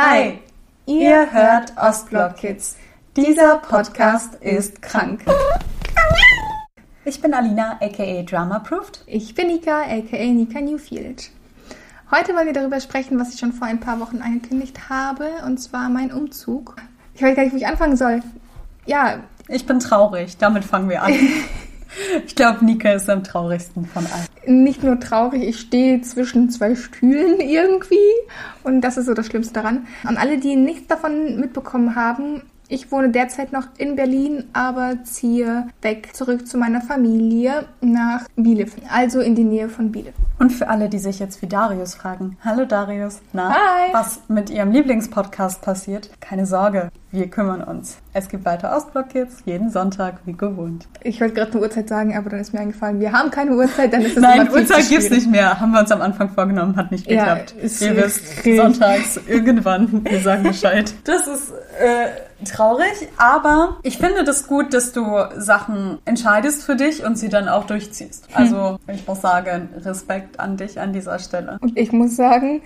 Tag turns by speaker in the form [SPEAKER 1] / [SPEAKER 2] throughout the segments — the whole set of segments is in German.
[SPEAKER 1] Hi, ihr hört Ostblock Kids. Dieser Podcast ist krank. Ich bin Alina, aka Drama Proofed.
[SPEAKER 2] Ich bin Nika, aka Nika Newfield. Heute wollen wir darüber sprechen, was ich schon vor ein paar Wochen angekündigt habe, und zwar mein Umzug. Ich weiß gar nicht, wo ich anfangen soll. Ja.
[SPEAKER 1] Ich bin traurig, damit fangen wir an. Ich glaube, Nika ist am traurigsten von
[SPEAKER 2] allen. Nicht nur traurig, ich stehe zwischen zwei Stühlen irgendwie. Und das ist so das Schlimmste daran. An alle, die nichts davon mitbekommen haben, ich wohne derzeit noch in Berlin, aber ziehe weg zurück zu meiner Familie nach Bielefeld, also in die Nähe von Bielefeld.
[SPEAKER 1] Und für alle, die sich jetzt wie Darius fragen, hallo Darius,
[SPEAKER 2] na, Hi.
[SPEAKER 1] was mit ihrem Lieblingspodcast passiert, keine Sorge, wir kümmern uns. Es gibt weiter Ostblock Kids, jeden Sonntag, wie gewohnt.
[SPEAKER 2] Ich wollte gerade eine Uhrzeit sagen, aber dann ist mir eingefallen, wir haben keine Uhrzeit, dann ist es
[SPEAKER 1] Nein, Uhrzeit gibt es nicht mehr. Haben wir uns am Anfang vorgenommen, hat nicht geklappt. Ja, Ihr wisst, sonntags, irgendwann, wir sagen Bescheid. Das ist äh, traurig, aber ich finde das gut, dass du Sachen entscheidest für dich und sie dann auch durchziehst. Also ich muss sagen, Respekt an dich an dieser Stelle.
[SPEAKER 2] Und ich muss sagen,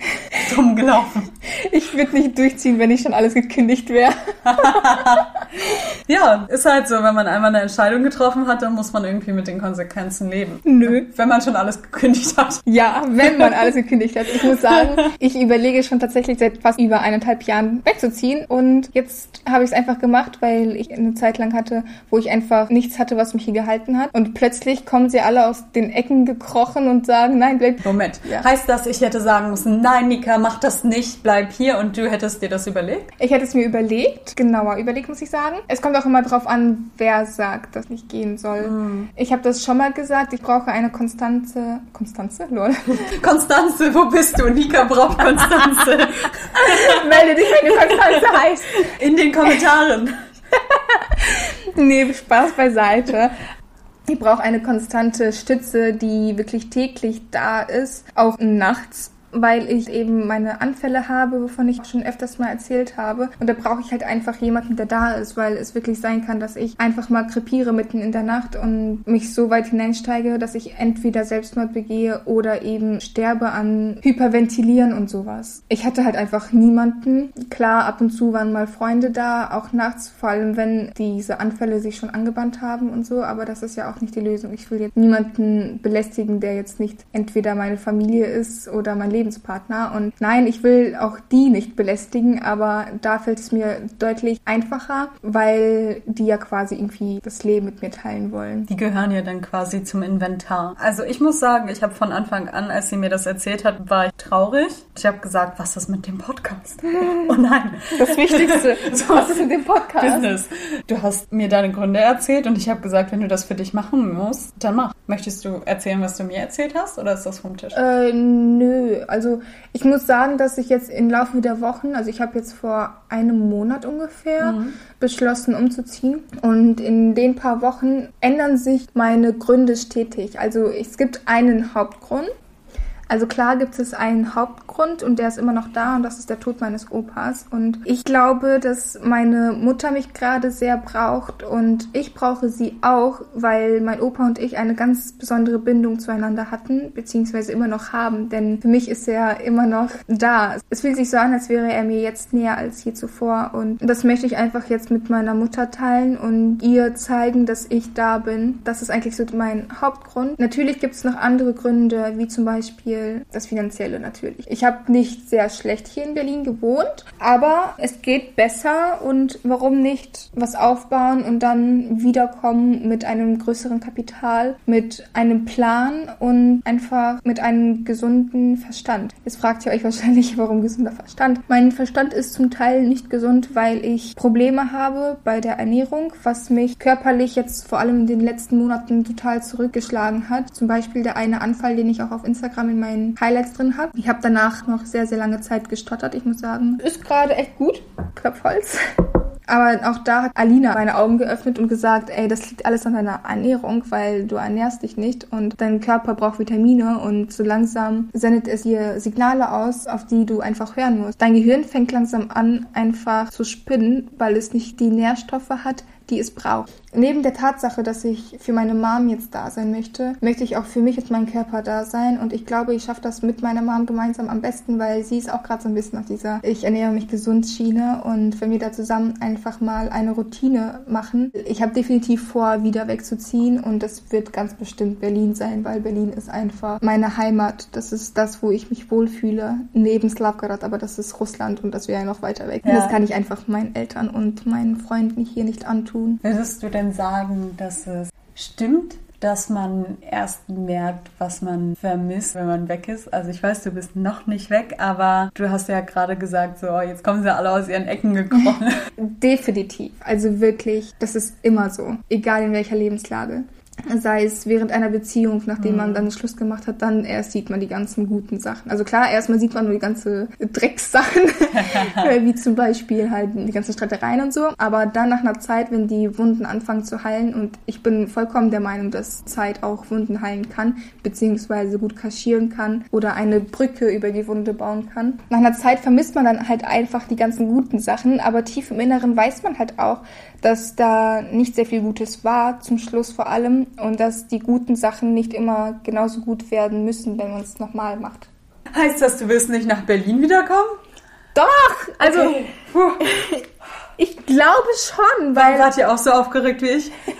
[SPEAKER 1] dumm gelaufen.
[SPEAKER 2] Ich würde nicht durchziehen, wenn ich schon alles gekündigt wäre.
[SPEAKER 1] ja, ist halt so, wenn man einmal eine Entscheidung getroffen hat, dann muss man irgendwie mit den Konsequenzen leben.
[SPEAKER 2] Nö.
[SPEAKER 1] Wenn man schon alles gekündigt hat.
[SPEAKER 2] Ja, wenn man alles gekündigt hat. Ich muss sagen, ich überlege schon tatsächlich seit fast über eineinhalb Jahren wegzuziehen und jetzt habe ich es einfach gemacht, weil ich eine Zeit lang hatte, wo ich einfach nichts hatte, was mich hier gehalten hat und plötzlich kommen sie alle aus den Ecken gekrochen und sagen, nein, bleib.
[SPEAKER 1] Moment. Ja. Heißt das, ich hätte sagen müssen, nein, Nika, mach das nicht, bleib hier und du hättest dir das überlegt?
[SPEAKER 2] Ich hätte es mir überlegt, genauer überlegt, muss ich sagen. Es kommt auch immer darauf an, wer sagt, dass nicht gehen soll. Mm. Ich habe das schon mal gesagt, ich brauche eine Konstanze. Konstanze? Lol.
[SPEAKER 1] Konstanze, wo bist du? Nika braucht Konstanze.
[SPEAKER 2] Melde dich, wenn du Konstanze heißt.
[SPEAKER 1] In den Kommentaren.
[SPEAKER 2] nee, Spaß beiseite. Ich brauche eine konstante Stütze, die wirklich täglich da ist, auch nachts weil ich eben meine Anfälle habe, wovon ich schon öfters mal erzählt habe. Und da brauche ich halt einfach jemanden, der da ist, weil es wirklich sein kann, dass ich einfach mal krepiere mitten in der Nacht und mich so weit hineinsteige, dass ich entweder Selbstmord begehe oder eben sterbe an Hyperventilieren und sowas. Ich hatte halt einfach niemanden. Klar, ab und zu waren mal Freunde da, auch nachts, vor allem wenn diese Anfälle sich schon angebannt haben und so, aber das ist ja auch nicht die Lösung. Ich will jetzt niemanden belästigen, der jetzt nicht entweder meine Familie ist oder mein Leben Lebenspartner. Und nein, ich will auch die nicht belästigen, aber da fällt es mir deutlich einfacher, weil die ja quasi irgendwie das Leben mit mir teilen wollen.
[SPEAKER 1] Die gehören ja dann quasi zum Inventar. Also ich muss sagen, ich habe von Anfang an, als sie mir das erzählt hat, war ich traurig. Ich habe gesagt, was ist mit dem Podcast?
[SPEAKER 2] Oh nein. Das Wichtigste. was ist mit dem Podcast?
[SPEAKER 1] Business. Du hast mir deine Gründe erzählt und ich habe gesagt, wenn du das für dich machen musst, dann mach. Möchtest du erzählen, was du mir erzählt hast oder ist das vom Tisch?
[SPEAKER 2] Äh, nö. Also ich muss sagen, dass ich jetzt im Laufe der Wochen, also ich habe jetzt vor einem Monat ungefähr mhm. beschlossen umzuziehen und in den paar Wochen ändern sich meine Gründe stetig. Also es gibt einen Hauptgrund also klar gibt es einen Hauptgrund und der ist immer noch da und das ist der Tod meines Opas. Und ich glaube, dass meine Mutter mich gerade sehr braucht und ich brauche sie auch, weil mein Opa und ich eine ganz besondere Bindung zueinander hatten, beziehungsweise immer noch haben. Denn für mich ist er immer noch da. Es fühlt sich so an, als wäre er mir jetzt näher als je zuvor. Und das möchte ich einfach jetzt mit meiner Mutter teilen und ihr zeigen, dass ich da bin. Das ist eigentlich so mein Hauptgrund. Natürlich gibt es noch andere Gründe, wie zum Beispiel Beispiel das Finanzielle natürlich. Ich habe nicht sehr schlecht hier in Berlin gewohnt, aber es geht besser und warum nicht was aufbauen und dann wiederkommen mit einem größeren Kapital, mit einem Plan und einfach mit einem gesunden Verstand. Jetzt fragt ihr euch wahrscheinlich, warum gesunder Verstand? Mein Verstand ist zum Teil nicht gesund, weil ich Probleme habe bei der Ernährung, was mich körperlich jetzt vor allem in den letzten Monaten total zurückgeschlagen hat. Zum Beispiel der eine Anfall, den ich auch auf Instagram in meinen meinen Highlights drin habe. Ich habe danach noch sehr, sehr lange Zeit gestottert. Ich muss sagen, ist gerade echt gut. Klopfholz. Aber auch da hat Alina meine Augen geöffnet und gesagt, ey, das liegt alles an deiner Ernährung, weil du ernährst dich nicht und dein Körper braucht Vitamine und so langsam sendet es dir Signale aus, auf die du einfach hören musst. Dein Gehirn fängt langsam an, einfach zu spinnen, weil es nicht die Nährstoffe hat, die es braucht. Neben der Tatsache, dass ich für meine Mom jetzt da sein möchte, möchte ich auch für mich und meinen Körper da sein. Und ich glaube, ich schaffe das mit meiner Mom gemeinsam am besten, weil sie ist auch gerade so ein bisschen auf dieser Ich ernähre mich gesund Schiene. Und wenn wir da zusammen einfach mal eine Routine machen, ich habe definitiv vor, wieder wegzuziehen. Und das wird ganz bestimmt Berlin sein, weil Berlin ist einfach meine Heimat. Das ist das, wo ich mich wohlfühle. Neben Slavgorod, aber das ist Russland und das wäre ja noch weiter weg. Ja. Das kann ich einfach meinen Eltern und meinen Freunden hier nicht antun.
[SPEAKER 1] Würdest du denn sagen, dass es stimmt, dass man erst merkt, was man vermisst, wenn man weg ist. Also ich weiß, du bist noch nicht weg, aber du hast ja gerade gesagt, so jetzt kommen sie alle aus ihren Ecken gekrochen.
[SPEAKER 2] Definitiv. Also wirklich, das ist immer so, egal in welcher Lebenslage sei es während einer Beziehung, nachdem man mhm. dann Schluss gemacht hat, dann erst sieht man die ganzen guten Sachen. Also klar, erstmal sieht man nur die ganze Dreckssachen, wie zum Beispiel halt die ganzen Streitereien und so. Aber dann nach einer Zeit, wenn die Wunden anfangen zu heilen, und ich bin vollkommen der Meinung, dass Zeit auch Wunden heilen kann, beziehungsweise gut kaschieren kann oder eine Brücke über die Wunde bauen kann. Nach einer Zeit vermisst man dann halt einfach die ganzen guten Sachen, aber tief im Inneren weiß man halt auch, dass da nicht sehr viel Gutes war, zum Schluss vor allem, und dass die guten Sachen nicht immer genauso gut werden müssen, wenn man es nochmal macht.
[SPEAKER 1] Heißt das, du wirst nicht nach Berlin wiederkommen?
[SPEAKER 2] Doch! Also, okay. ich glaube schon, weil.
[SPEAKER 1] Wart ihr auch so aufgeregt wie ich?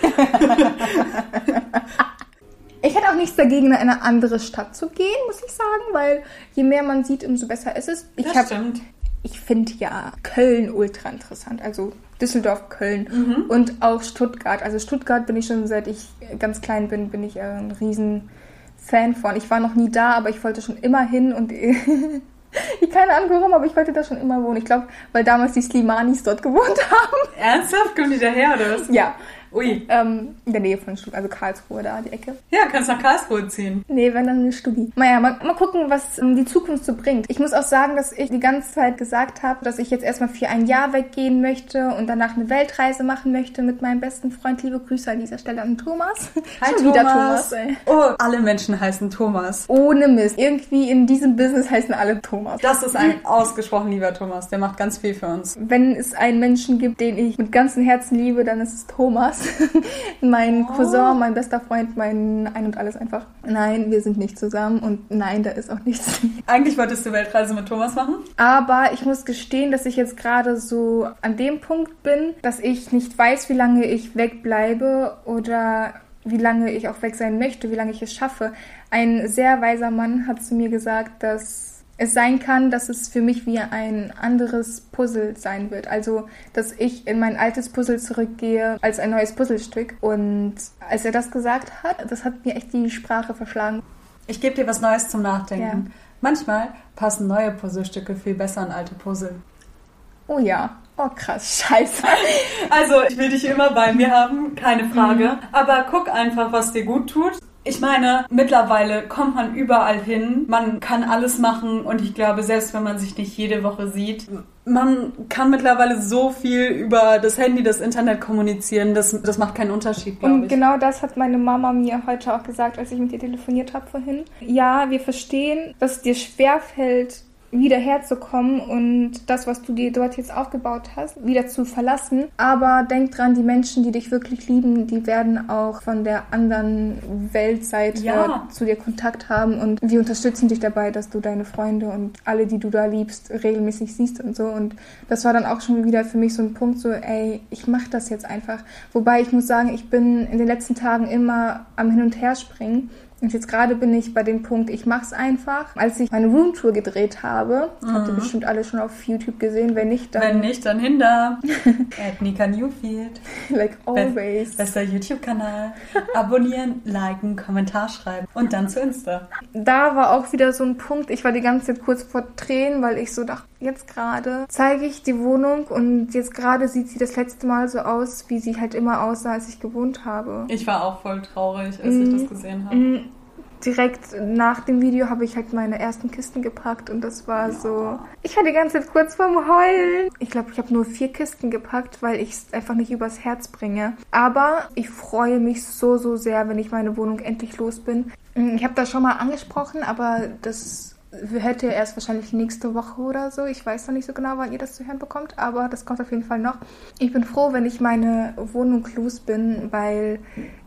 [SPEAKER 2] ich hätte auch nichts dagegen, in eine andere Stadt zu gehen, muss ich sagen, weil je mehr man sieht, umso besser ist es. Ich
[SPEAKER 1] das hab, stimmt.
[SPEAKER 2] Ich finde ja Köln ultra interessant. Also Düsseldorf, Köln mhm. und auch Stuttgart. Also Stuttgart bin ich schon seit ich ganz klein bin, bin ich ein riesen Fan von. Ich war noch nie da, aber ich wollte schon immer hin und ich keine Ahnung warum, aber ich wollte da schon immer wohnen. Ich glaube, weil damals die Slimanis dort gewohnt haben.
[SPEAKER 1] Ernsthaft? Kommen die daher oder was?
[SPEAKER 2] Ja. Ui. Ähm, in der Nähe von Stuttgart, also Karlsruhe da, die Ecke.
[SPEAKER 1] Ja, kannst nach Karlsruhe ziehen.
[SPEAKER 2] Nee, wenn dann eine Studi. Naja, mal, mal gucken, was ähm, die Zukunft so bringt. Ich muss auch sagen, dass ich die ganze Zeit gesagt habe, dass ich jetzt erstmal für ein Jahr weggehen möchte und danach eine Weltreise machen möchte mit meinem besten Freund. Liebe Grüße an dieser Stelle an Thomas.
[SPEAKER 1] Hi, Schon Thomas. wieder Thomas, ey. Oh, alle Menschen heißen Thomas.
[SPEAKER 2] Ohne Mist. Irgendwie in diesem Business heißen alle Thomas.
[SPEAKER 1] Das ist ein ausgesprochen lieber Thomas. Der macht ganz viel für uns.
[SPEAKER 2] Wenn es einen Menschen gibt, den ich mit ganzem Herzen liebe, dann ist es Thomas. mein oh. Cousin, mein bester Freund, mein Ein und Alles einfach. Nein, wir sind nicht zusammen und nein, da ist auch nichts.
[SPEAKER 1] Eigentlich wolltest du Weltreise mit Thomas machen?
[SPEAKER 2] Aber ich muss gestehen, dass ich jetzt gerade so an dem Punkt bin, dass ich nicht weiß, wie lange ich wegbleibe oder wie lange ich auch weg sein möchte, wie lange ich es schaffe. Ein sehr weiser Mann hat zu mir gesagt, dass es sein kann, dass es für mich wie ein anderes Puzzle sein wird. Also, dass ich in mein altes Puzzle zurückgehe als ein neues Puzzlestück. Und als er das gesagt hat, das hat mir echt die Sprache verschlagen.
[SPEAKER 1] Ich gebe dir was Neues zum Nachdenken. Ja. Manchmal passen neue Puzzlestücke viel besser an alte Puzzle.
[SPEAKER 2] Oh ja. Oh krass, scheiße.
[SPEAKER 1] Also, ich will dich immer bei mir haben, keine Frage. Mhm. Aber guck einfach, was dir gut tut. Ich meine, mittlerweile kommt man überall hin, man kann alles machen und ich glaube, selbst wenn man sich nicht jede Woche sieht, man kann mittlerweile so viel über das Handy, das Internet kommunizieren, das, das macht keinen Unterschied,
[SPEAKER 2] glaube ich. Und genau das hat meine Mama mir heute auch gesagt, als ich mit ihr telefoniert habe vorhin. Ja, wir verstehen, dass es dir schwerfällt, wieder herzukommen und das, was du dir dort jetzt aufgebaut hast, wieder zu verlassen. Aber denk dran, die Menschen, die dich wirklich lieben, die werden auch von der anderen Weltseite ja. zu dir Kontakt haben und die unterstützen dich dabei, dass du deine Freunde und alle, die du da liebst, regelmäßig siehst und so. Und das war dann auch schon wieder für mich so ein Punkt, so, ey, ich mach das jetzt einfach. Wobei ich muss sagen, ich bin in den letzten Tagen immer am Hin und Her springen und jetzt gerade bin ich bei dem Punkt, ich mach's einfach. Als ich meine Roomtour gedreht habe, mhm. habt ihr bestimmt alle schon auf YouTube gesehen. Wenn nicht, dann.
[SPEAKER 1] Wenn nicht, dann hinter. At Nika Newfield.
[SPEAKER 2] Like always.
[SPEAKER 1] Bester YouTube-Kanal. Abonnieren, liken, Kommentar schreiben und dann zu Insta.
[SPEAKER 2] Da war auch wieder so ein Punkt. Ich war die ganze Zeit kurz vor Tränen, weil ich so dachte, jetzt gerade zeige ich die Wohnung und jetzt gerade sieht sie das letzte Mal so aus, wie sie halt immer aussah, als ich gewohnt habe.
[SPEAKER 1] Ich war auch voll traurig, als mm, ich das gesehen habe. Mm,
[SPEAKER 2] direkt nach dem Video habe ich halt meine ersten Kisten gepackt und das war ja. so. Ich war die ganze Zeit kurz vorm Heulen. Ich glaube, ich habe nur vier Kisten gepackt, weil ich es einfach nicht übers Herz bringe. Aber ich freue mich so, so sehr, wenn ich meine Wohnung endlich los bin. Ich habe das schon mal angesprochen, aber das hätte erst wahrscheinlich nächste Woche oder so. Ich weiß noch nicht so genau, wann ihr das zu hören bekommt, aber das kommt auf jeden Fall noch. Ich bin froh, wenn ich meine Wohnung los bin, weil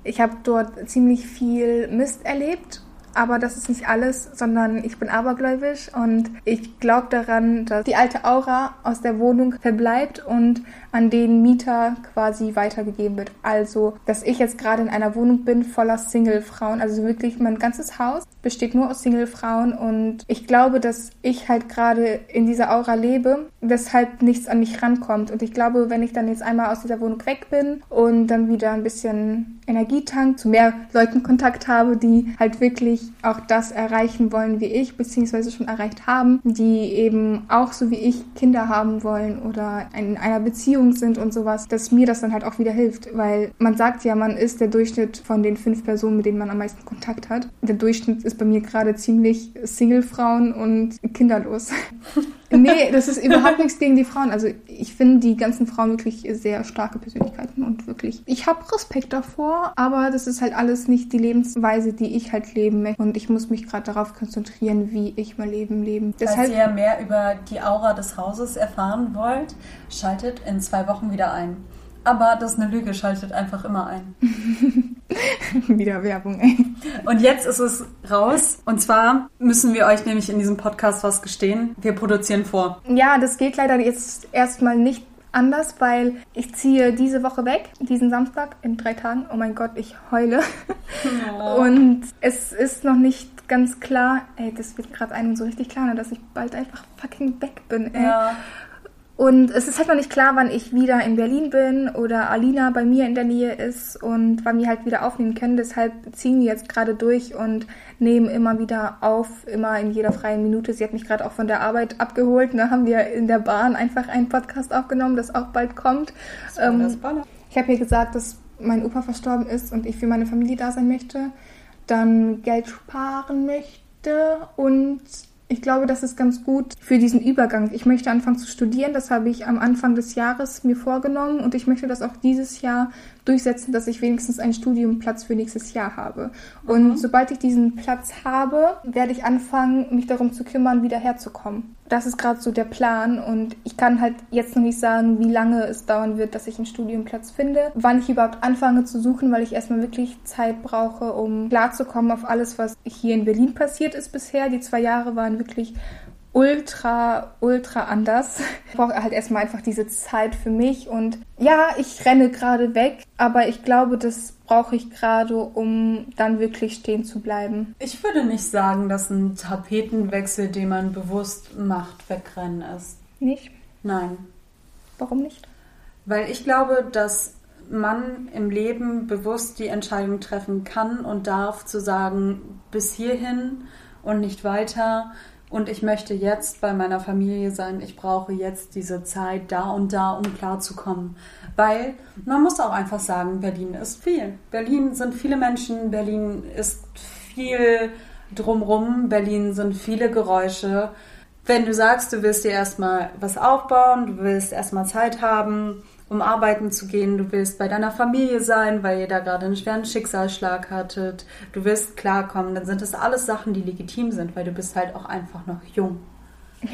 [SPEAKER 2] ich habe dort ziemlich viel Mist erlebt aber das ist nicht alles, sondern ich bin abergläubisch und ich glaube daran, dass die alte Aura aus der Wohnung verbleibt und an den Mieter quasi weitergegeben wird. Also, dass ich jetzt gerade in einer Wohnung bin voller Single-Frauen, also wirklich mein ganzes Haus besteht nur aus Single-Frauen und ich glaube, dass ich halt gerade in dieser Aura lebe, weshalb nichts an mich rankommt. Und ich glaube, wenn ich dann jetzt einmal aus dieser Wohnung weg bin und dann wieder ein bisschen Energietank, zu mehr Leuten Kontakt habe, die halt wirklich auch das erreichen wollen wie ich, beziehungsweise schon erreicht haben, die eben auch so wie ich Kinder haben wollen oder in einer Beziehung sind und sowas, dass mir das dann halt auch wieder hilft, weil man sagt ja, man ist der Durchschnitt von den fünf Personen, mit denen man am meisten Kontakt hat. Der Durchschnitt ist bei mir gerade ziemlich Single-Frauen und kinderlos. nee, das ist überhaupt nichts gegen die Frauen. Also ich finde die ganzen Frauen wirklich sehr starke Persönlichkeiten und wirklich, ich habe Respekt davor, aber das ist halt alles nicht die Lebensweise, die ich halt leben möchte. Und ich muss mich gerade darauf konzentrieren, wie ich mein Leben leben.
[SPEAKER 1] Deshalb, Falls ihr mehr über die Aura des Hauses erfahren wollt, schaltet in zwei Wochen wieder ein. Aber das ist eine Lüge, schaltet einfach immer ein.
[SPEAKER 2] Wieder Werbung, ey.
[SPEAKER 1] Und jetzt ist es raus. Und zwar müssen wir euch nämlich in diesem Podcast was gestehen. Wir produzieren vor.
[SPEAKER 2] Ja, das geht leider jetzt erstmal nicht anders, weil ich ziehe diese Woche weg, diesen Samstag in drei Tagen. Oh mein Gott, ich heule. Oh. Und es ist noch nicht ganz klar, ey, das wird gerade einem so richtig klar, ne, dass ich bald einfach fucking weg bin, ey. Ja. Und es ist halt noch nicht klar, wann ich wieder in Berlin bin oder Alina bei mir in der Nähe ist und wann wir halt wieder aufnehmen können. Deshalb ziehen wir jetzt gerade durch und nehmen immer wieder auf, immer in jeder freien Minute. Sie hat mich gerade auch von der Arbeit abgeholt. Da ne? haben wir in der Bahn einfach einen Podcast aufgenommen, das auch bald kommt. Ähm, ich habe ihr gesagt, dass mein Opa verstorben ist und ich für meine Familie da sein möchte, dann Geld sparen möchte und ich glaube, das ist ganz gut für diesen Übergang. Ich möchte anfangen zu studieren, das habe ich am Anfang des Jahres mir vorgenommen und ich möchte das auch dieses Jahr durchsetzen, dass ich wenigstens einen Studiumplatz für nächstes Jahr habe. Und mhm. sobald ich diesen Platz habe, werde ich anfangen, mich darum zu kümmern, wieder herzukommen. Das ist gerade so der Plan und ich kann halt jetzt noch nicht sagen, wie lange es dauern wird, dass ich einen Studiumplatz finde, wann ich überhaupt anfange zu suchen, weil ich erstmal wirklich Zeit brauche, um klarzukommen auf alles, was hier in Berlin passiert ist bisher. Die zwei Jahre waren wirklich ultra, ultra anders. Ich brauche halt erstmal einfach diese Zeit für mich und ja, ich renne gerade weg, aber ich glaube, das brauche ich gerade, um dann wirklich stehen zu bleiben.
[SPEAKER 1] Ich würde nicht sagen, dass ein Tapetenwechsel, den man bewusst macht, wegrennen ist.
[SPEAKER 2] Nicht?
[SPEAKER 1] Nein.
[SPEAKER 2] Warum nicht?
[SPEAKER 1] Weil ich glaube, dass man im Leben bewusst die Entscheidung treffen kann und darf zu sagen, bis hierhin und nicht weiter und ich möchte jetzt bei meiner Familie sein. Ich brauche jetzt diese Zeit da und da, um klarzukommen. Weil man muss auch einfach sagen, Berlin ist viel. Berlin sind viele Menschen, Berlin ist viel drumrum, Berlin sind viele Geräusche. Wenn du sagst, du willst dir erstmal was aufbauen, du willst erstmal Zeit haben, um arbeiten zu gehen, du willst bei deiner Familie sein, weil ihr da gerade einen schweren Schicksalsschlag hattet, du willst klarkommen, dann sind das alles Sachen, die legitim sind, weil du bist halt auch einfach noch jung.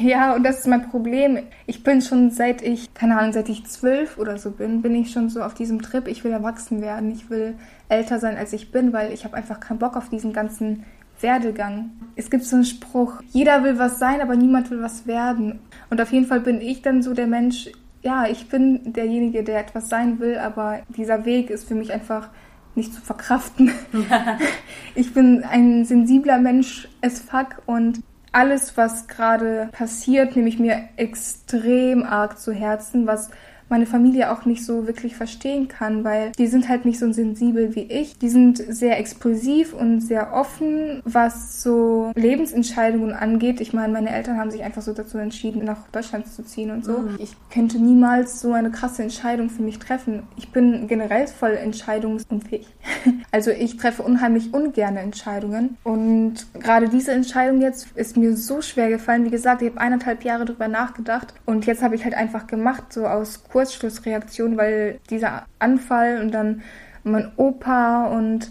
[SPEAKER 2] Ja, und das ist mein Problem. Ich bin schon seit ich, keine Ahnung, seit ich zwölf oder so bin, bin ich schon so auf diesem Trip, ich will erwachsen werden, ich will älter sein, als ich bin, weil ich habe einfach keinen Bock auf diesen ganzen Werdegang. Es gibt so einen Spruch, jeder will was sein, aber niemand will was werden. Und auf jeden Fall bin ich dann so der Mensch, ja, ich bin derjenige, der etwas sein will, aber dieser Weg ist für mich einfach nicht zu verkraften. ich bin ein sensibler Mensch as fuck und alles, was gerade passiert, nehme ich mir extrem arg zu Herzen, was meine Familie auch nicht so wirklich verstehen kann, weil die sind halt nicht so sensibel wie ich. Die sind sehr explosiv und sehr offen, was so Lebensentscheidungen angeht. Ich meine, meine Eltern haben sich einfach so dazu entschieden, nach Deutschland zu ziehen und so. Mhm. Ich könnte niemals so eine krasse Entscheidung für mich treffen. Ich bin generell voll entscheidungsunfähig. Also ich treffe unheimlich ungerne Entscheidungen. Und gerade diese Entscheidung jetzt ist mir so schwer gefallen. Wie gesagt, ich habe eineinhalb Jahre drüber nachgedacht und jetzt habe ich halt einfach gemacht, so aus Kurz Kurzschlussreaktion, weil dieser Anfall und dann mein Opa und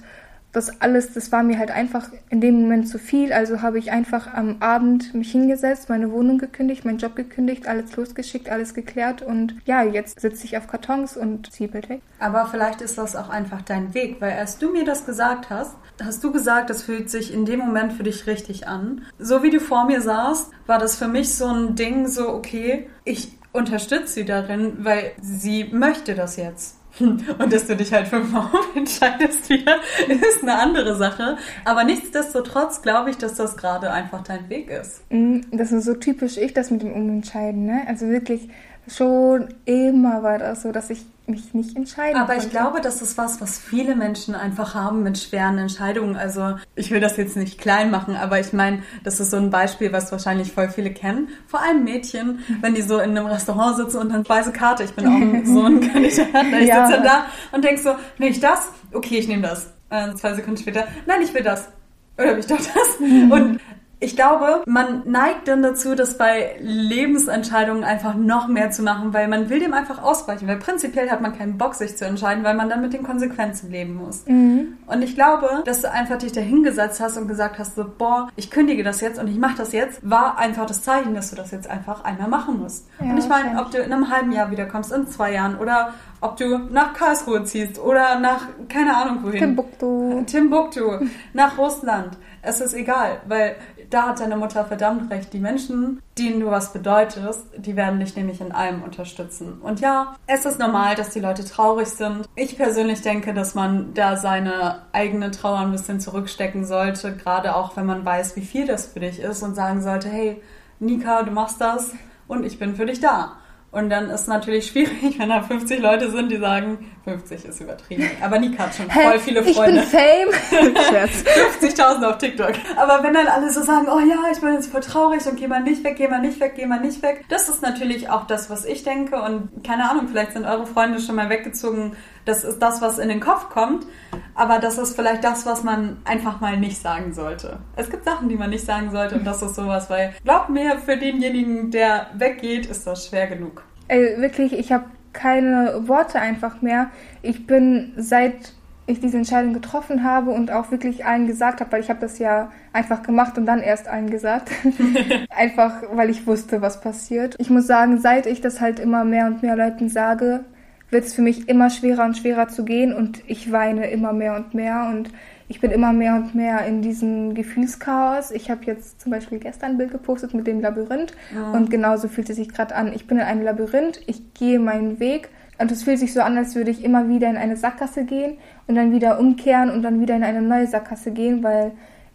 [SPEAKER 2] das alles, das war mir halt einfach in dem Moment zu viel. Also habe ich einfach am Abend mich hingesetzt, meine Wohnung gekündigt, meinen Job gekündigt, alles losgeschickt, alles geklärt und ja, jetzt sitze ich auf Kartons und weg.
[SPEAKER 1] Aber vielleicht ist das auch einfach dein Weg, weil erst du mir das gesagt hast, hast du gesagt, das fühlt sich in dem Moment für dich richtig an. So wie du vor mir saßt, war das für mich so ein Ding, so okay, ich unterstütze sie darin, weil sie möchte das jetzt. Und dass du dich halt für Mom entscheidest wieder, ist eine andere Sache. Aber nichtsdestotrotz glaube ich, dass das gerade einfach dein Weg ist.
[SPEAKER 2] Mm, das ist so typisch ich, das mit dem Umentscheiden, ne? Also wirklich schon immer war das so, dass ich mich nicht entscheiden
[SPEAKER 1] Aber konnte. ich glaube, das ist was, was viele Menschen einfach haben mit schweren Entscheidungen. Also ich will das jetzt nicht klein machen, aber ich meine, das ist so ein Beispiel, was wahrscheinlich voll viele kennen. Vor allem Mädchen, wenn die so in einem Restaurant sitzen und dann weiße Karte. Ich bin auch so ein Kandidat. Ich ja. sitze da und denk so, nehme ich das? Okay, ich nehme das. Äh, zwei Sekunden später, nein, ich will das. Oder will ich doch das? Mhm. Und ich glaube, man neigt dann dazu, das bei Lebensentscheidungen einfach noch mehr zu machen, weil man will dem einfach ausweichen. Weil prinzipiell hat man keinen Bock, sich zu entscheiden, weil man dann mit den Konsequenzen leben muss. Mhm. Und ich glaube, dass du einfach dich dahingesetzt hast und gesagt hast, so, boah, ich kündige das jetzt und ich mache das jetzt, war einfach das Zeichen, dass du das jetzt einfach einmal machen musst. Ja, und ich meine, ob du in einem halben Jahr wiederkommst, in zwei Jahren oder ob du nach Karlsruhe ziehst oder nach, keine Ahnung wohin.
[SPEAKER 2] Timbuktu.
[SPEAKER 1] Timbuktu, nach Russland. Es ist egal, weil da hat deine Mutter verdammt recht. Die Menschen, denen du was bedeutest, die werden dich nämlich in allem unterstützen. Und ja, es ist normal, dass die Leute traurig sind. Ich persönlich denke, dass man da seine eigene Trauer ein bisschen zurückstecken sollte, gerade auch wenn man weiß, wie viel das für dich ist und sagen sollte, hey, Nika, du machst das und ich bin für dich da. Und dann ist natürlich schwierig, wenn da 50 Leute sind, die sagen, 50 ist übertrieben. Aber Nika hat schon voll viele Freunde.
[SPEAKER 2] Ich bin Fame.
[SPEAKER 1] 50.000 auf TikTok. Aber wenn dann alle so sagen, oh ja, ich bin jetzt voll traurig und geh mal nicht weg, geh mal nicht weg, geh mal nicht weg. Das ist natürlich auch das, was ich denke. Und keine Ahnung, vielleicht sind eure Freunde schon mal weggezogen. Das ist das, was in den Kopf kommt. Aber das ist vielleicht das, was man einfach mal nicht sagen sollte. Es gibt Sachen, die man nicht sagen sollte und das ist sowas, weil glaubt mir, für denjenigen, der weggeht, ist das schwer genug.
[SPEAKER 2] Ey, wirklich, ich habe keine Worte einfach mehr. Ich bin seit ich diese Entscheidung getroffen habe und auch wirklich allen gesagt habe, weil ich habe das ja einfach gemacht und dann erst allen gesagt. einfach, weil ich wusste, was passiert. Ich muss sagen, seit ich das halt immer mehr und mehr Leuten sage, wird es für mich immer schwerer und schwerer zu gehen und ich weine immer mehr und mehr und ich bin immer mehr und mehr in diesem Gefühlschaos. Ich habe jetzt zum Beispiel gestern ein Bild gepostet mit dem Labyrinth ja. und genauso fühlt es sich gerade an. Ich bin in einem Labyrinth, ich gehe meinen Weg und es fühlt sich so an, als würde ich immer wieder in eine Sackgasse gehen und dann wieder umkehren und dann wieder in eine neue Sackgasse gehen, weil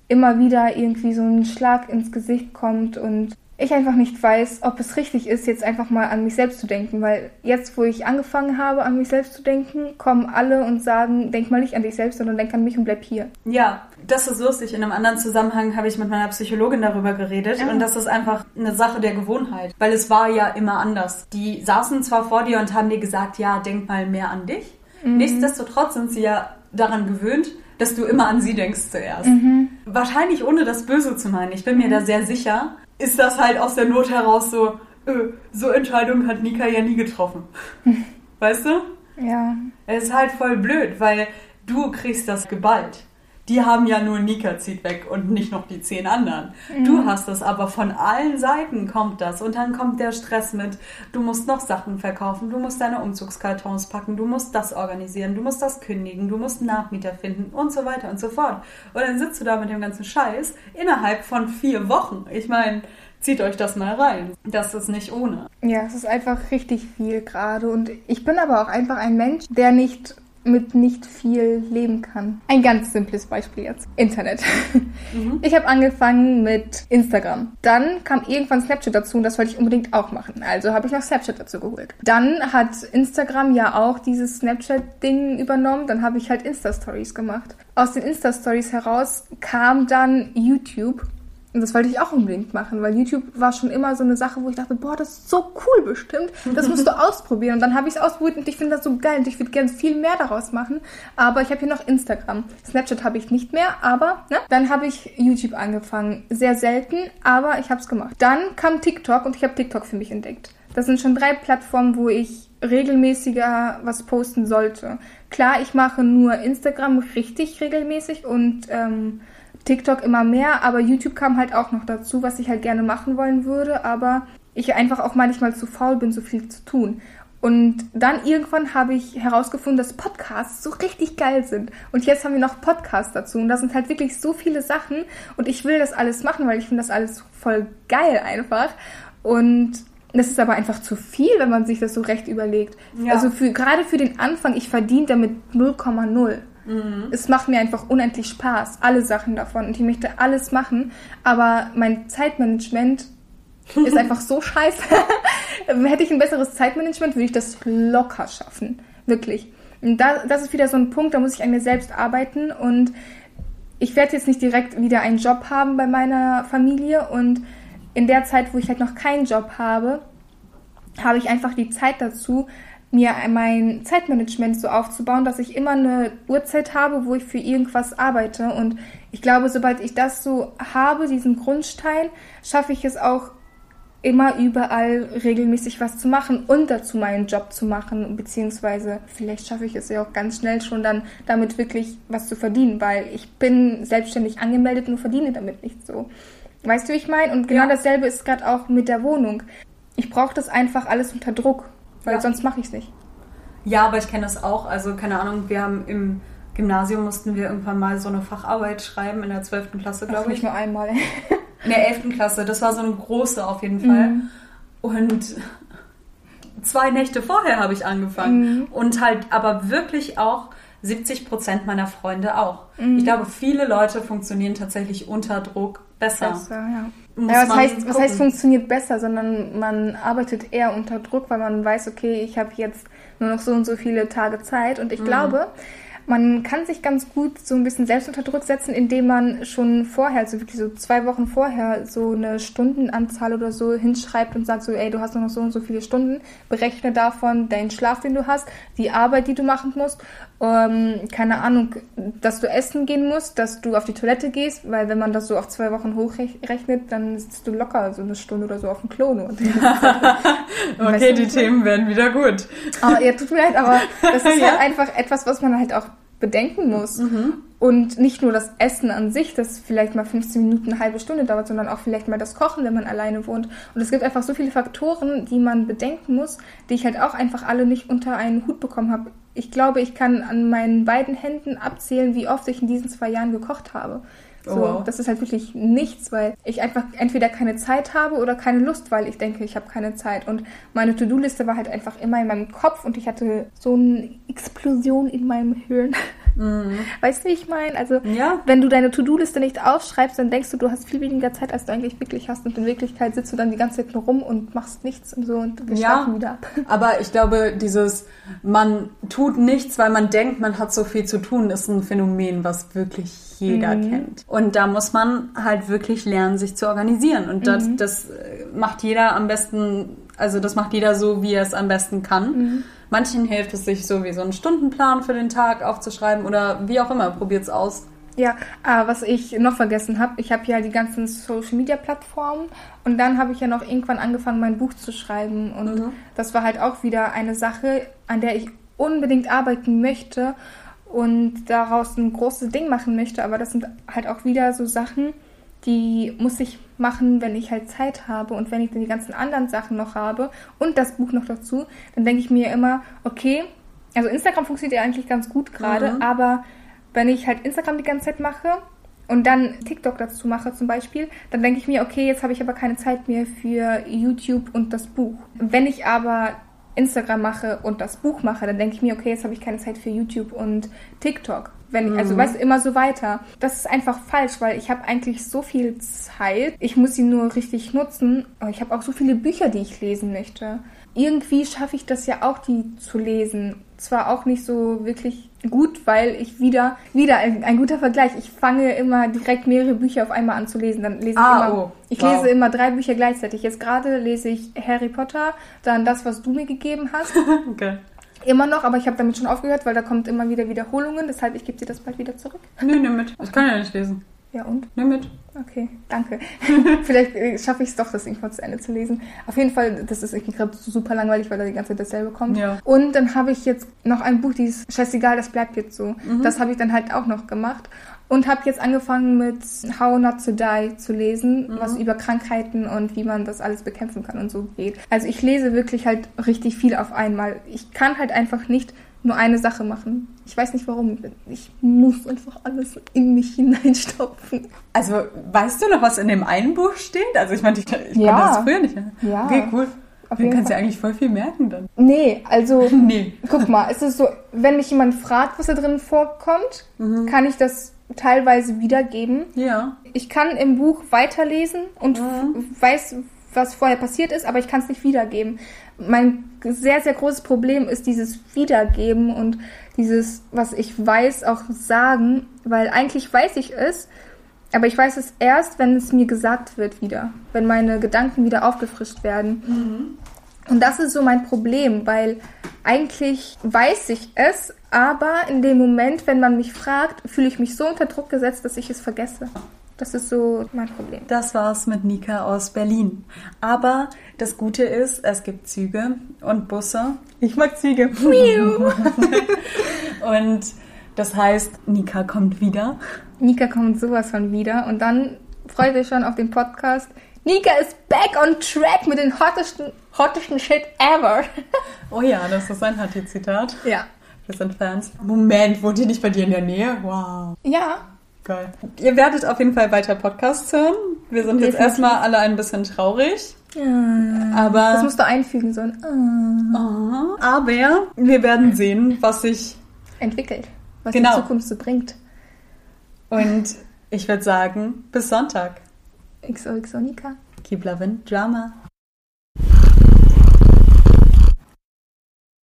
[SPEAKER 2] immer wieder irgendwie so ein Schlag ins Gesicht kommt und ich einfach nicht weiß, ob es richtig ist, jetzt einfach mal an mich selbst zu denken, weil jetzt, wo ich angefangen habe, an mich selbst zu denken, kommen alle und sagen, denk mal nicht an dich selbst, sondern denk an mich und bleib hier.
[SPEAKER 1] Ja, das ist lustig. In einem anderen Zusammenhang habe ich mit meiner Psychologin darüber geredet ja. und das ist einfach eine Sache der Gewohnheit, weil es war ja immer anders. Die saßen zwar vor dir und haben dir gesagt, ja, denk mal mehr an dich. Mhm. Nichtsdestotrotz sind sie ja daran gewöhnt, dass du immer an sie denkst zuerst. Mhm. Wahrscheinlich ohne das Böse zu meinen. Ich bin mir da sehr sicher ist das halt aus der Not heraus so, öh, so Entscheidungen hat Nika ja nie getroffen. Weißt du?
[SPEAKER 2] Ja.
[SPEAKER 1] Es ist halt voll blöd, weil du kriegst das geballt. Die haben ja nur Nika zieht weg und nicht noch die zehn anderen. Mhm. Du hast das aber von allen Seiten kommt das und dann kommt der Stress mit. Du musst noch Sachen verkaufen, du musst deine Umzugskartons packen, du musst das organisieren, du musst das kündigen, du musst Nachmieter finden und so weiter und so fort. Und dann sitzt du da mit dem ganzen Scheiß innerhalb von vier Wochen. Ich meine, zieht euch das mal rein. Das ist nicht ohne.
[SPEAKER 2] Ja, es ist einfach richtig viel gerade. Und ich bin aber auch einfach ein Mensch, der nicht mit nicht viel leben kann. Ein ganz simples Beispiel jetzt. Internet. Mhm. Ich habe angefangen mit Instagram. Dann kam irgendwann Snapchat dazu und das wollte ich unbedingt auch machen. Also habe ich noch Snapchat dazu geholt. Dann hat Instagram ja auch dieses Snapchat-Ding übernommen. Dann habe ich halt Insta-Stories gemacht. Aus den Insta-Stories heraus kam dann YouTube und das wollte ich auch unbedingt machen, weil YouTube war schon immer so eine Sache, wo ich dachte, boah, das ist so cool bestimmt. Das musst du ausprobieren. Und dann habe ich es ausprobiert und ich finde das so geil und ich würde gerne viel mehr daraus machen. Aber ich habe hier noch Instagram. Snapchat habe ich nicht mehr, aber ne? dann habe ich YouTube angefangen. Sehr selten, aber ich habe es gemacht. Dann kam TikTok und ich habe TikTok für mich entdeckt. Das sind schon drei Plattformen, wo ich regelmäßiger was posten sollte. Klar, ich mache nur Instagram richtig regelmäßig und ähm, TikTok immer mehr, aber YouTube kam halt auch noch dazu, was ich halt gerne machen wollen würde, aber ich einfach auch manchmal zu faul bin, so viel zu tun. Und dann irgendwann habe ich herausgefunden, dass Podcasts so richtig geil sind. Und jetzt haben wir noch Podcasts dazu. Und da sind halt wirklich so viele Sachen. Und ich will das alles machen, weil ich finde das alles voll geil einfach. Und das ist aber einfach zu viel, wenn man sich das so recht überlegt. Ja. Also für, gerade für den Anfang, ich verdiene damit 0,0. Mhm. Es macht mir einfach unendlich Spaß, alle Sachen davon. Und ich möchte alles machen. Aber mein Zeitmanagement ist einfach so scheiße. Hätte ich ein besseres Zeitmanagement, würde ich das locker schaffen. Wirklich. Und da, das ist wieder so ein Punkt, da muss ich an mir selbst arbeiten und ich werde jetzt nicht direkt wieder einen Job haben bei meiner Familie und in der Zeit, wo ich halt noch keinen Job habe, habe ich einfach die Zeit dazu, mir mein Zeitmanagement so aufzubauen, dass ich immer eine Uhrzeit habe, wo ich für irgendwas arbeite. Und ich glaube, sobald ich das so habe, diesen Grundstein, schaffe ich es auch immer überall regelmäßig was zu machen und dazu meinen Job zu machen, beziehungsweise vielleicht schaffe ich es ja auch ganz schnell schon dann damit wirklich was zu verdienen, weil ich bin selbstständig angemeldet und verdiene damit nicht so. Weißt du, wie ich meine? Und genau ja. dasselbe ist gerade auch mit der Wohnung. Ich brauche das einfach alles unter Druck, weil ja. sonst mache ich es nicht.
[SPEAKER 1] Ja, aber ich kenne das auch. Also keine Ahnung, wir haben im Gymnasium mussten wir irgendwann mal so eine Facharbeit schreiben in der 12. Klasse, glaube ich.
[SPEAKER 2] Nicht nur einmal.
[SPEAKER 1] In der 11. Klasse, das war so eine große auf jeden Fall. Mhm. Und zwei Nächte vorher habe ich angefangen. Mhm. Und halt aber wirklich auch 70 Prozent meiner Freunde auch. Mhm. Ich glaube, viele Leute funktionieren tatsächlich unter Druck besser. Besser,
[SPEAKER 2] ja. Ja was, heißt, was heißt funktioniert besser, sondern man arbeitet eher unter Druck, weil man weiß, okay, ich habe jetzt nur noch so und so viele Tage Zeit. Und ich mhm. glaube, man kann sich ganz gut so ein bisschen selbst unter Druck setzen, indem man schon vorher, also wirklich so zwei Wochen vorher, so eine Stundenanzahl oder so hinschreibt und sagt so, ey, du hast noch so und so viele Stunden, berechne davon deinen Schlaf, den du hast, die Arbeit, die du machen musst, ähm, keine Ahnung, dass du essen gehen musst, dass du auf die Toilette gehst, weil wenn man das so auf zwei Wochen hochrechnet, dann sitzt du locker so eine Stunde oder so auf dem Klo.
[SPEAKER 1] okay, die Themen werden wieder gut.
[SPEAKER 2] Aber, ja, tut mir leid, aber das ist ja. halt einfach etwas, was man halt auch bedenken muss. Mhm. Und nicht nur das Essen an sich, das vielleicht mal 15 Minuten, eine halbe Stunde dauert, sondern auch vielleicht mal das Kochen, wenn man alleine wohnt. Und es gibt einfach so viele Faktoren, die man bedenken muss, die ich halt auch einfach alle nicht unter einen Hut bekommen habe. Ich glaube, ich kann an meinen beiden Händen abzählen, wie oft ich in diesen zwei Jahren gekocht habe. Oh, so, oh wow. das ist halt wirklich nichts, weil ich einfach entweder keine Zeit habe oder keine Lust, weil ich denke, ich habe keine Zeit. Und meine To-Do-Liste war halt einfach immer in meinem Kopf und ich hatte so eine Explosion in meinem Hirn. Mhm. Weißt du, wie ich meine? Also, ja. wenn du deine To-Do-Liste nicht aufschreibst, dann denkst du, du hast viel weniger Zeit, als du eigentlich wirklich hast. Und in Wirklichkeit sitzt du dann die ganze Zeit nur rum und machst nichts und so und wir ja, wieder ab.
[SPEAKER 1] Aber ich glaube, dieses, man tut nichts, weil man denkt, man hat so viel zu tun, ist ein Phänomen, was wirklich jeder mhm. kennt. Und da muss man halt wirklich lernen, sich zu organisieren. Und das, mhm. das macht jeder am besten, also das macht jeder so, wie er es am besten kann. Manchen hilft es sich so wie so einen Stundenplan für den Tag aufzuschreiben oder wie auch immer, probiert es aus.
[SPEAKER 2] Ja, äh, was ich noch vergessen habe, ich habe ja die ganzen Social Media Plattformen und dann habe ich ja noch irgendwann angefangen, mein Buch zu schreiben und mhm. das war halt auch wieder eine Sache, an der ich unbedingt arbeiten möchte und daraus ein großes Ding machen möchte, aber das sind halt auch wieder so Sachen, die muss ich machen, wenn ich halt Zeit habe und wenn ich dann die ganzen anderen Sachen noch habe und das Buch noch dazu, dann denke ich mir immer, okay, also Instagram funktioniert ja eigentlich ganz gut gerade, mhm. aber wenn ich halt Instagram die ganze Zeit mache und dann TikTok dazu mache zum Beispiel, dann denke ich mir, okay, jetzt habe ich aber keine Zeit mehr für YouTube und das Buch. Wenn ich aber Instagram mache und das Buch mache, dann denke ich mir, okay, jetzt habe ich keine Zeit für YouTube und TikTok. Wenn ich, also mhm. weißt du, immer so weiter. Das ist einfach falsch, weil ich habe eigentlich so viel Zeit. Ich muss sie nur richtig nutzen. Aber ich habe auch so viele Bücher, die ich lesen möchte. Irgendwie schaffe ich das ja auch, die zu lesen. Zwar auch nicht so wirklich gut, weil ich wieder, wieder ein, ein guter Vergleich. Ich fange immer direkt mehrere Bücher auf einmal an zu lesen. Dann lese ich ah, immer, oh, ich wow. lese immer drei Bücher gleichzeitig. Jetzt gerade lese ich Harry Potter, dann das, was du mir gegeben hast. okay. Immer noch, aber ich habe damit schon aufgehört, weil da kommt immer wieder Wiederholungen. Deshalb, ich gebe dir das bald wieder zurück.
[SPEAKER 1] Nö, nimm mit. Ich kann ja nicht lesen.
[SPEAKER 2] Ja, und?
[SPEAKER 1] Nimm mit.
[SPEAKER 2] Okay, danke. Vielleicht äh, schaffe ich es doch, das irgendwann zu Ende zu lesen. Auf jeden Fall, das ist irgendwie gerade super langweilig, weil da die ganze Zeit dasselbe kommt. Ja. Und dann habe ich jetzt noch ein Buch, die ist scheißegal, das bleibt jetzt so. Mhm. Das habe ich dann halt auch noch gemacht. Und habe jetzt angefangen mit How Not to Die zu lesen, mhm. was über Krankheiten und wie man das alles bekämpfen kann und so geht. Also ich lese wirklich halt richtig viel auf einmal. Ich kann halt einfach nicht nur eine Sache machen. Ich weiß nicht warum. Ich muss einfach alles in mich hineinstopfen.
[SPEAKER 1] Also, weißt du noch, was in dem einen Buch steht? Also, ich meine, ich, ich ja. konnte das früher nicht mehr. Ja. Okay, cool. Auf dann kannst du ja eigentlich voll viel merken dann.
[SPEAKER 2] Nee, also, nee. guck mal, es ist so, wenn mich jemand fragt, was da drin vorkommt, mhm. kann ich das teilweise wiedergeben.
[SPEAKER 1] Ja.
[SPEAKER 2] Ich kann im Buch weiterlesen und mhm. weiß, was vorher passiert ist, aber ich kann es nicht wiedergeben. Mein sehr, sehr großes Problem ist dieses Wiedergeben und dieses, was ich weiß, auch sagen, weil eigentlich weiß ich es, aber ich weiß es erst, wenn es mir gesagt wird wieder, wenn meine Gedanken wieder aufgefrischt werden. Mhm. Und das ist so mein Problem, weil eigentlich weiß ich es, aber in dem Moment, wenn man mich fragt, fühle ich mich so unter Druck gesetzt, dass ich es vergesse. Das ist so mein Problem.
[SPEAKER 1] Das war's mit Nika aus Berlin. Aber das Gute ist, es gibt Züge und Busse.
[SPEAKER 2] Ich mag Züge.
[SPEAKER 1] und das heißt, Nika kommt wieder.
[SPEAKER 2] Nika kommt sowas von wieder. Und dann freut euch schon auf den Podcast. Nika ist back on track mit den hottesten, hottesten Shit ever.
[SPEAKER 1] oh ja, das ist ein Hatti-Zitat.
[SPEAKER 2] Ja.
[SPEAKER 1] Wir sind Fans. Moment, wohnt ihr nicht bei dir in der Nähe? Wow.
[SPEAKER 2] Ja,
[SPEAKER 1] Geil. Ihr werdet auf jeden Fall weiter Podcasts hören. Wir sind jetzt erstmal alle ein bisschen traurig.
[SPEAKER 2] Ja, aber das musst du einfügen, so ein
[SPEAKER 1] oh. Aber wir werden sehen, was sich
[SPEAKER 2] entwickelt, was genau. die Zukunft so bringt.
[SPEAKER 1] Und ich würde sagen, bis Sonntag.
[SPEAKER 2] XOXO Nika.
[SPEAKER 1] Keep loving Drama.